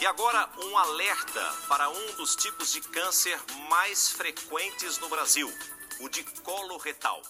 E agora, um alerta para um dos tipos de câncer mais frequentes no Brasil, o de colo retal.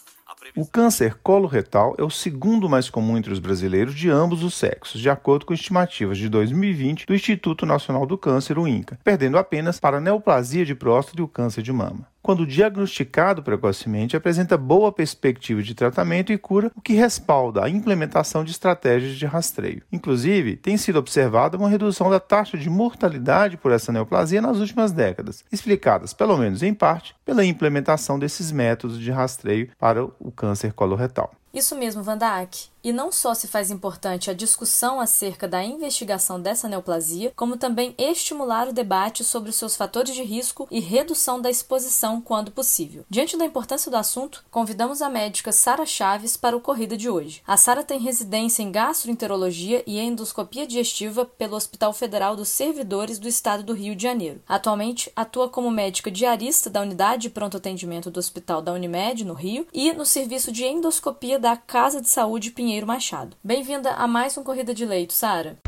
O câncer coloretal é o segundo mais comum entre os brasileiros de ambos os sexos, de acordo com estimativas de 2020 do Instituto Nacional do Câncer, o INCA, perdendo apenas para a neoplasia de próstata e o câncer de mama quando diagnosticado precocemente, apresenta boa perspectiva de tratamento e cura, o que respalda a implementação de estratégias de rastreio. Inclusive, tem sido observada uma redução da taxa de mortalidade por essa neoplasia nas últimas décadas, explicadas, pelo menos em parte, pela implementação desses métodos de rastreio para o câncer coloretal. Isso mesmo, Vandaak. E não só se faz importante a discussão acerca da investigação dessa neoplasia, como também estimular o debate sobre os seus fatores de risco e redução da exposição quando possível. Diante da importância do assunto, convidamos a médica Sara Chaves para o Corrida de hoje. A Sara tem residência em gastroenterologia e endoscopia digestiva pelo Hospital Federal dos Servidores do Estado do Rio de Janeiro. Atualmente, atua como médica diarista da unidade de pronto atendimento do Hospital da Unimed, no Rio, e no serviço de endoscopia da Casa de Saúde Pinheiro Machado. Bem-vinda a mais um Corrida de Leito, Sara.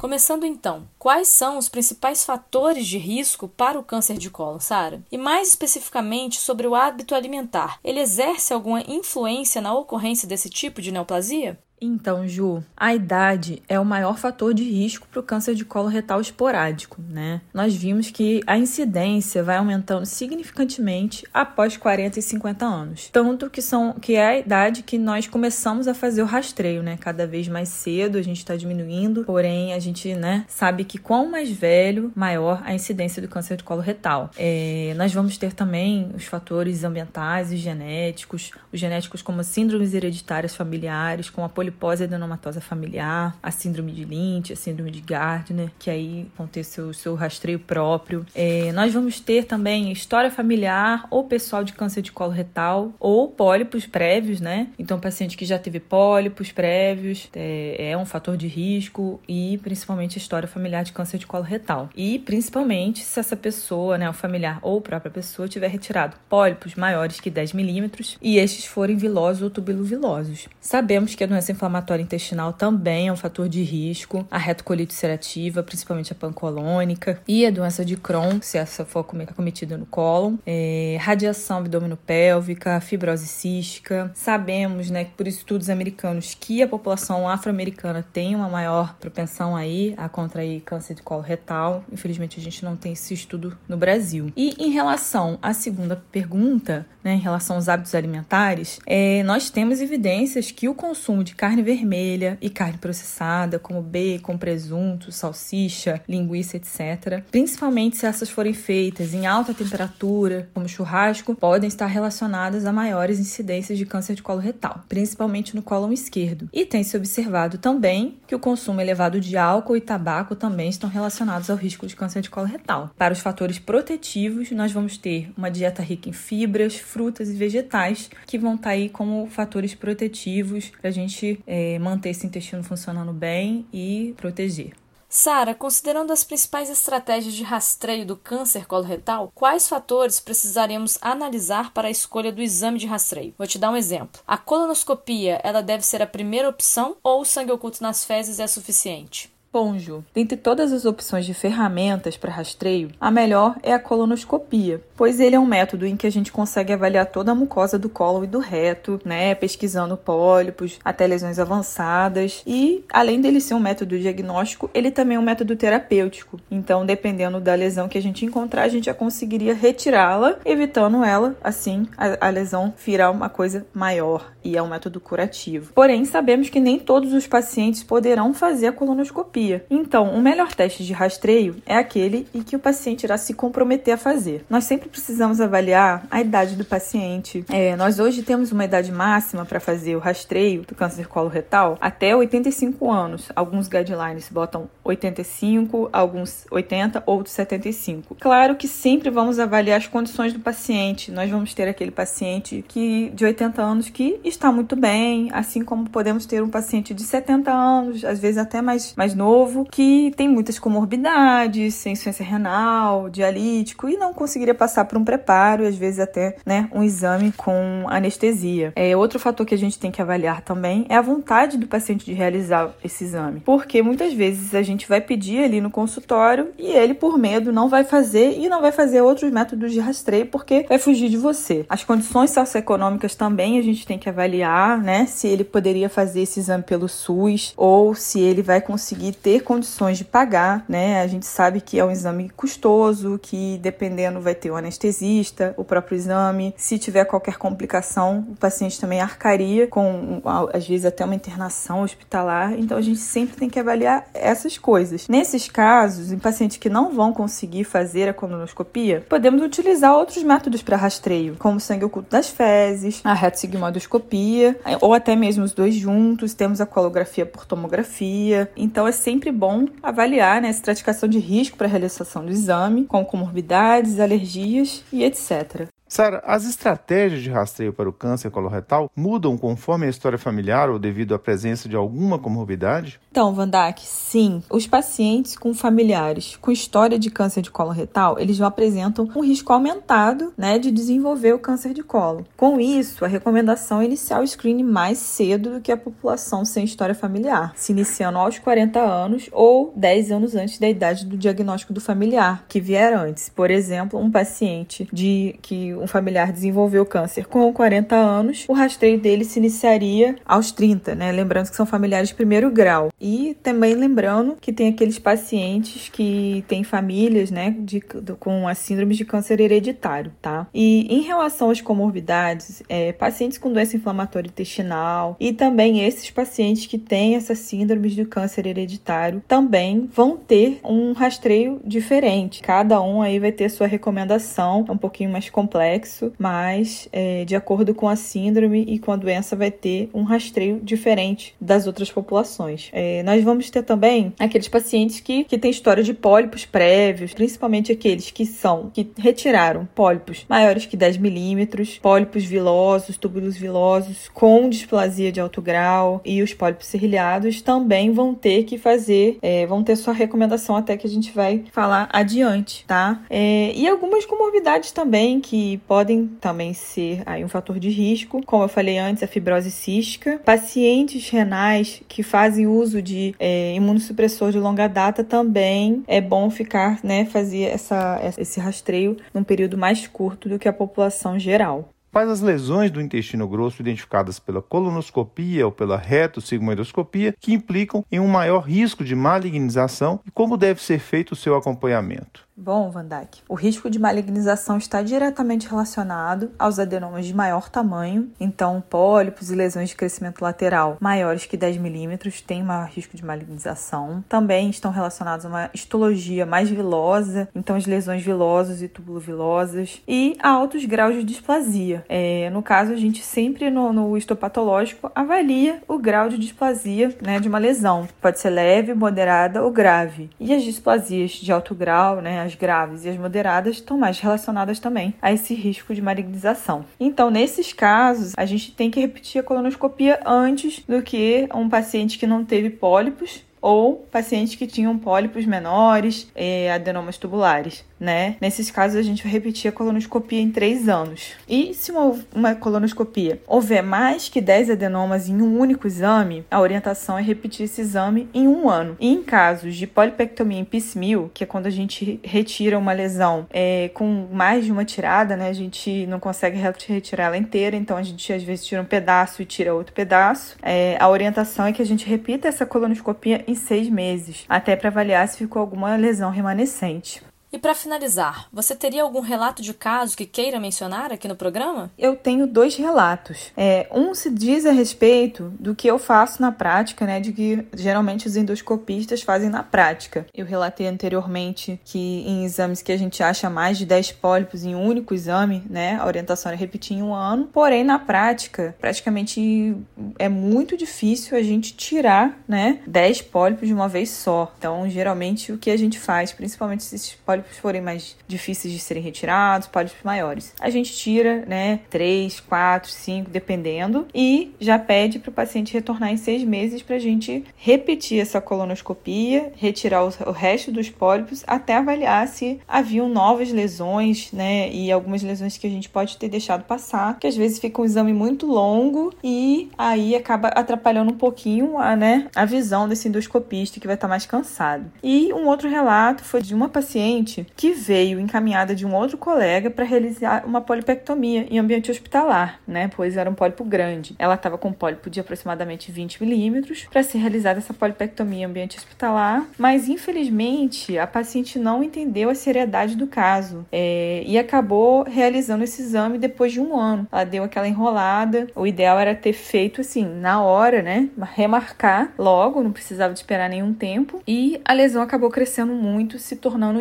Começando então, quais são os principais fatores de risco para o câncer de colo, Sara? E mais especificamente sobre o hábito alimentar. Ele exerce alguma influência na ocorrência desse tipo de neoplasia? Então, Ju, a idade é o maior fator de risco para o câncer de colo retal esporádico, né? Nós vimos que a incidência vai aumentando significantemente após 40 e 50 anos. Tanto que são que é a idade que nós começamos a fazer o rastreio, né? Cada vez mais cedo a gente está diminuindo, porém a gente, né, sabe que quanto mais velho, maior a incidência do câncer de colo retal. É, nós vamos ter também os fatores ambientais e genéticos, os genéticos como síndromes hereditárias familiares, com a polio polipose adenomatosa familiar, a síndrome de Lynch, a síndrome de Gardner, que aí vão ter seu, rastreio próprio. É, nós vamos ter também história familiar ou pessoal de câncer de colo retal ou pólipos prévios, né? Então, paciente que já teve pólipos prévios é, é um fator de risco e principalmente história familiar de câncer de colo retal. E principalmente se essa pessoa, né, o familiar ou a própria pessoa, tiver retirado pólipos maiores que 10 milímetros e estes forem vilosos ou tubulovilosos. Sabemos que a doença inflamatória intestinal também é um fator de risco, a retocolite ulcerativa, principalmente a pancolônica, e a doença de Crohn, se essa for cometida no cólon, é, radiação abdominopélvica, fibrose cística. Sabemos, né, por estudos americanos, que a população afro-americana tem uma maior propensão aí a contrair câncer de colo retal. Infelizmente, a gente não tem esse estudo no Brasil. E em relação à segunda pergunta, né, em relação aos hábitos alimentares, é, nós temos evidências que o consumo de carne vermelha e carne processada, como bacon, presunto, salsicha, linguiça, etc., principalmente se essas forem feitas em alta temperatura, como churrasco, podem estar relacionadas a maiores incidências de câncer de colo retal, principalmente no colo esquerdo. E tem se observado também que o consumo elevado de álcool e tabaco também estão relacionados ao risco de câncer de colo retal. Para os fatores protetivos, nós vamos ter uma dieta rica em fibras, frutas e vegetais que vão estar aí como fatores protetivos para a gente é, manter esse intestino funcionando bem e proteger. Sara, considerando as principais estratégias de rastreio do câncer coloretal, quais fatores precisaremos analisar para a escolha do exame de rastreio? Vou te dar um exemplo. A colonoscopia, ela deve ser a primeira opção ou o sangue oculto nas fezes é suficiente? Ponjo. Dentre todas as opções de ferramentas para rastreio, a melhor é a colonoscopia, pois ele é um método em que a gente consegue avaliar toda a mucosa do colo e do reto, né, pesquisando pólipos até lesões avançadas. E além dele ser um método diagnóstico, ele também é um método terapêutico. Então, dependendo da lesão que a gente encontrar, a gente já conseguiria retirá-la, evitando ela, assim, a, a lesão virar uma coisa maior. E é um método curativo. Porém, sabemos que nem todos os pacientes poderão fazer a colonoscopia então, o melhor teste de rastreio é aquele em que o paciente irá se comprometer a fazer. Nós sempre precisamos avaliar a idade do paciente. É, nós hoje temos uma idade máxima para fazer o rastreio do câncer coloretal até 85 anos. Alguns guidelines botam 85, alguns 80, outros 75. Claro que sempre vamos avaliar as condições do paciente. Nós vamos ter aquele paciente que de 80 anos que está muito bem, assim como podemos ter um paciente de 70 anos, às vezes até mais, mais novo que tem muitas comorbidades, insuficiência renal, dialítico e não conseguiria passar por um preparo e às vezes até né, um exame com anestesia. É, outro fator que a gente tem que avaliar também é a vontade do paciente de realizar esse exame, porque muitas vezes a gente vai pedir ali no consultório e ele, por medo, não vai fazer e não vai fazer outros métodos de rastreio porque vai fugir de você. As condições socioeconômicas também a gente tem que avaliar, né? Se ele poderia fazer esse exame pelo SUS ou se ele vai conseguir ter condições de pagar, né? A gente sabe que é um exame custoso, que dependendo vai ter o um anestesista, o próprio exame. Se tiver qualquer complicação, o paciente também arcaria com, às vezes, até uma internação hospitalar. Então, a gente sempre tem que avaliar essas coisas. Nesses casos, em pacientes que não vão conseguir fazer a colonoscopia, podemos utilizar outros métodos para rastreio, como sangue oculto das fezes, a retossigmoidoscopia, ou até mesmo os dois juntos. Temos a colografia por tomografia. Então, é sempre bom avaliar né, a estratificação de risco para a realização do exame, com comorbidades, alergias e etc. Sara, as estratégias de rastreio para o câncer coloretal mudam conforme a história familiar ou devido à presença de alguma comorbidade? Então, Vandak, sim. Os pacientes com familiares com história de câncer de colo retal, eles já apresentam um risco aumentado, né, de desenvolver o câncer de colo. Com isso, a recomendação é iniciar o screening mais cedo do que a população sem história familiar, se iniciando aos 40 anos ou 10 anos antes da idade do diagnóstico do familiar, que vier antes. Por exemplo, um paciente de que um familiar desenvolveu câncer com 40 anos, o rastreio dele se iniciaria aos 30, né? Lembrando que são familiares de primeiro grau. E também lembrando que tem aqueles pacientes que têm famílias, né, de, com a síndrome de câncer hereditário, tá? E em relação às comorbidades, é, pacientes com doença inflamatória intestinal e também esses pacientes que têm essas síndromes de câncer hereditário também vão ter um rastreio diferente. Cada um aí vai ter sua recomendação, é um pouquinho mais complexo complexo, mas é, de acordo com a síndrome e com a doença vai ter um rastreio diferente das outras populações. É, nós vamos ter também aqueles pacientes que, que têm história de pólipos prévios, principalmente aqueles que são que retiraram pólipos maiores que 10 milímetros, pólipos vilosos, túbulos vilosos com displasia de alto grau e os pólipos serrilhados também vão ter que fazer, é, vão ter sua recomendação até que a gente vai falar adiante, tá? É, e algumas comorbidades também que podem também ser aí um fator de risco, como eu falei antes, a fibrose cística. Pacientes renais que fazem uso de é, imunossupressor de longa data também é bom ficar, né, fazer essa, esse rastreio num período mais curto do que a população geral. Quais as lesões do intestino grosso identificadas pela colonoscopia ou pela retossigmoidoscopia que implicam em um maior risco de malignização e como deve ser feito o seu acompanhamento? Bom, Van o risco de malignização está diretamente relacionado aos adenomas de maior tamanho, então pólipos e lesões de crescimento lateral maiores que 10 milímetros têm maior risco de malignização. Também estão relacionados a uma histologia mais vilosa, então as lesões vilosas e tubulovilosas, e a altos graus de displasia. É, no caso, a gente sempre no, no histopatológico avalia o grau de displasia né, de uma lesão. Pode ser leve, moderada ou grave. E as displasias de alto grau, né, as graves e as moderadas estão mais relacionadas também a esse risco de malignização. Então, nesses casos, a gente tem que repetir a colonoscopia antes do que um paciente que não teve pólipos ou pacientes que tinham pólipos menores, e adenomas tubulares né? Nesses casos, a gente vai repetir a colonoscopia em três anos. E se uma, uma colonoscopia houver mais que 10 adenomas em um único exame, a orientação é repetir esse exame em um ano. E em casos de polipectomia em piecemeal, que é quando a gente retira uma lesão é, com mais de uma tirada, né? A gente não consegue retirar ela inteira, então a gente às vezes tira um pedaço e tira outro pedaço. É, a orientação é que a gente repita essa colonoscopia em seis meses, até para avaliar se ficou alguma lesão remanescente. E para finalizar, você teria algum relato de caso que queira mencionar aqui no programa? Eu tenho dois relatos. É, um se diz a respeito do que eu faço na prática, né? De que geralmente os endoscopistas fazem na prática. Eu relatei anteriormente que em exames que a gente acha mais de 10 pólipos em um único exame, né? A orientação é repetir em um ano. Porém, na prática, praticamente é muito difícil a gente tirar, né? 10 pólipos de uma vez só. Então, geralmente, o que a gente faz, principalmente esses pólipos pólipos forem mais difíceis de serem retirados, pólipos maiores. A gente tira, né, 3, 4, 5, dependendo, e já pede para o paciente retornar em seis meses para a gente repetir essa colonoscopia, retirar o resto dos pólipos até avaliar se haviam novas lesões, né, e algumas lesões que a gente pode ter deixado passar, que às vezes fica um exame muito longo e aí acaba atrapalhando um pouquinho a, né, a visão desse endoscopista que vai estar mais cansado. E um outro relato foi de uma paciente que veio encaminhada de um outro colega para realizar uma polipectomia em ambiente hospitalar, né, pois era um pólipo grande. Ela estava com um pólipo de aproximadamente 20 milímetros para ser realizada essa polipectomia em ambiente hospitalar, mas infelizmente a paciente não entendeu a seriedade do caso é, e acabou realizando esse exame depois de um ano. Ela deu aquela enrolada. O ideal era ter feito assim na hora, né, remarcar logo, não precisava esperar nenhum tempo. E a lesão acabou crescendo muito, se tornando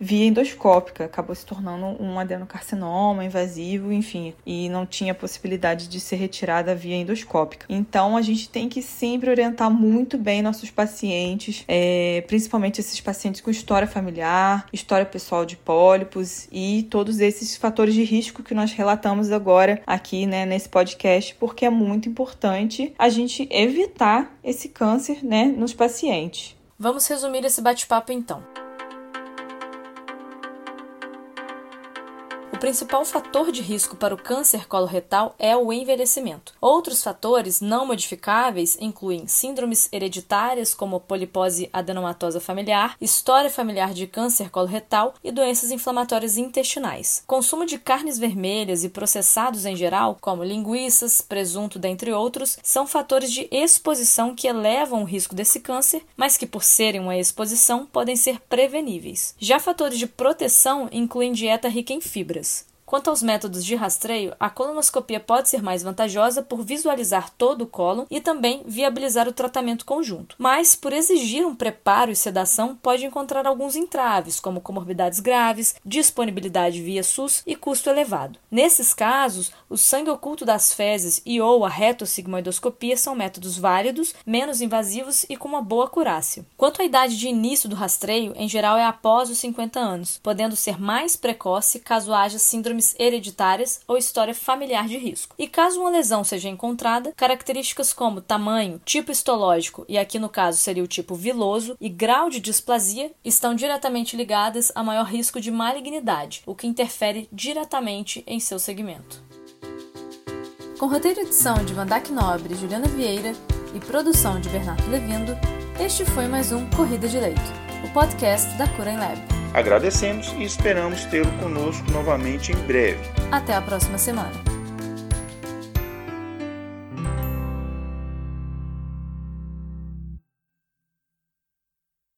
via endoscópica, acabou se tornando um adenocarcinoma invasivo, enfim, e não tinha possibilidade de ser retirada via endoscópica. Então a gente tem que sempre orientar muito bem nossos pacientes, é, principalmente esses pacientes com história familiar, história pessoal de pólipos e todos esses fatores de risco que nós relatamos agora aqui, né, nesse podcast, porque é muito importante a gente evitar esse câncer, né, nos pacientes. Vamos resumir esse bate-papo então. O principal fator de risco para o câncer coloretal é o envelhecimento. Outros fatores não modificáveis incluem síndromes hereditárias como polipose adenomatosa familiar, história familiar de câncer coloretal e doenças inflamatórias intestinais. Consumo de carnes vermelhas e processados em geral, como linguiças, presunto, dentre outros, são fatores de exposição que elevam o risco desse câncer, mas que por serem uma exposição podem ser preveníveis. Já fatores de proteção incluem dieta rica em fibras. Quanto aos métodos de rastreio, a colonoscopia pode ser mais vantajosa por visualizar todo o cólon e também viabilizar o tratamento conjunto. Mas, por exigir um preparo e sedação, pode encontrar alguns entraves, como comorbidades graves, disponibilidade via SUS e custo elevado. Nesses casos, o sangue oculto das fezes e ou a retossigmoidoscopia são métodos válidos, menos invasivos e com uma boa acurácia. Quanto à idade de início do rastreio, em geral é após os 50 anos, podendo ser mais precoce caso haja síndrome síndromes hereditárias ou história familiar de risco. E caso uma lesão seja encontrada, características como tamanho, tipo histológico, e aqui no caso seria o tipo viloso, e grau de displasia estão diretamente ligadas a maior risco de malignidade, o que interfere diretamente em seu segmento. Com roteiro e edição de Vandac Nobre e Juliana Vieira e produção de Bernardo Levindo, este foi mais um Corrida de Leito, o podcast da Cura em Lab. Agradecemos e esperamos tê-lo conosco novamente em breve. Até a próxima semana.